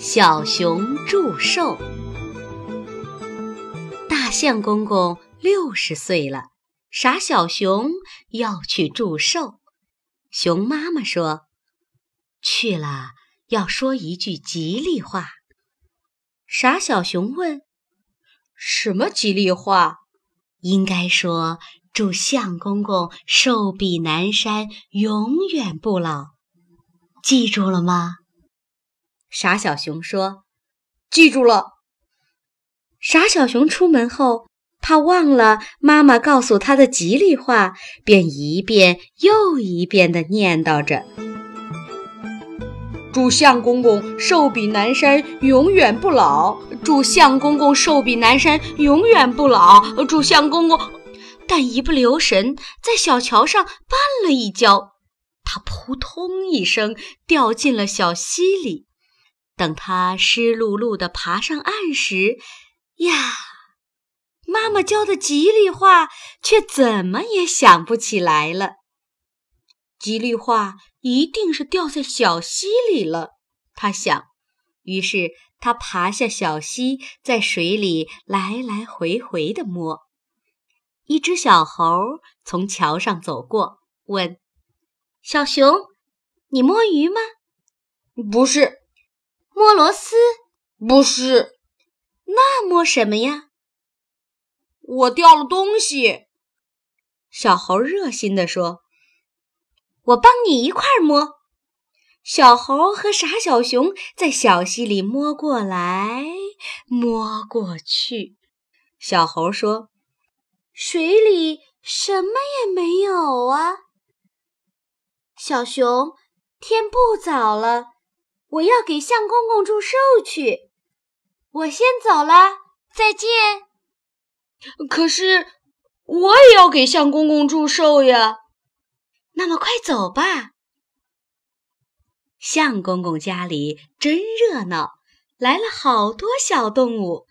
小熊祝寿。大象公公六十岁了，傻小熊要去祝寿。熊妈妈说：“去了要说一句吉利话。”傻小熊问：“什么吉利话？”应该说：“祝象公公寿比南山，永远不老。”记住了吗？傻小熊说：“记住了。”傻小熊出门后，怕忘了妈妈告诉他的吉利话，便一遍又一遍地念叨着：“祝相公公寿比南山，永远不老。祝相公公寿比南山，永远不老。祝相公公……”但一不留神，在小桥上绊了一跤。他扑通一声掉进了小溪里。等他湿漉漉地爬上岸时，呀，妈妈教的吉利话却怎么也想不起来了。吉利话一定是掉在小溪里了，他想。于是他爬下小溪，在水里来来回回地摸。一只小猴从桥上走过，问。小熊，你摸鱼吗？不是。摸螺丝？不是。那摸什么呀？我掉了东西。小猴热心地说：“我帮你一块儿摸。”小猴和傻小熊在小溪里摸过来摸过去。小猴说：“水里什么也没有啊。”小熊，天不早了，我要给相公公祝寿去。我先走了，再见。可是我也要给相公公祝寿呀。那么快走吧。相公公家里真热闹，来了好多小动物。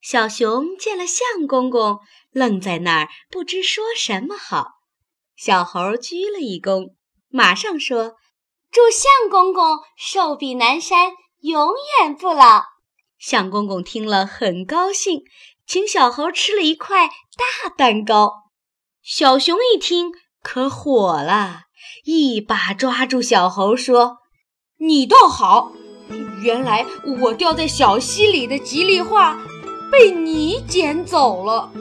小熊见了相公公，愣在那儿，不知说什么好。小猴鞠了一躬。马上说：“祝相公公寿比南山，永远不老。”相公公听了很高兴，请小猴吃了一块大蛋糕。小熊一听可火了，一把抓住小猴说：“你倒好，原来我掉在小溪里的吉利话被你捡走了。”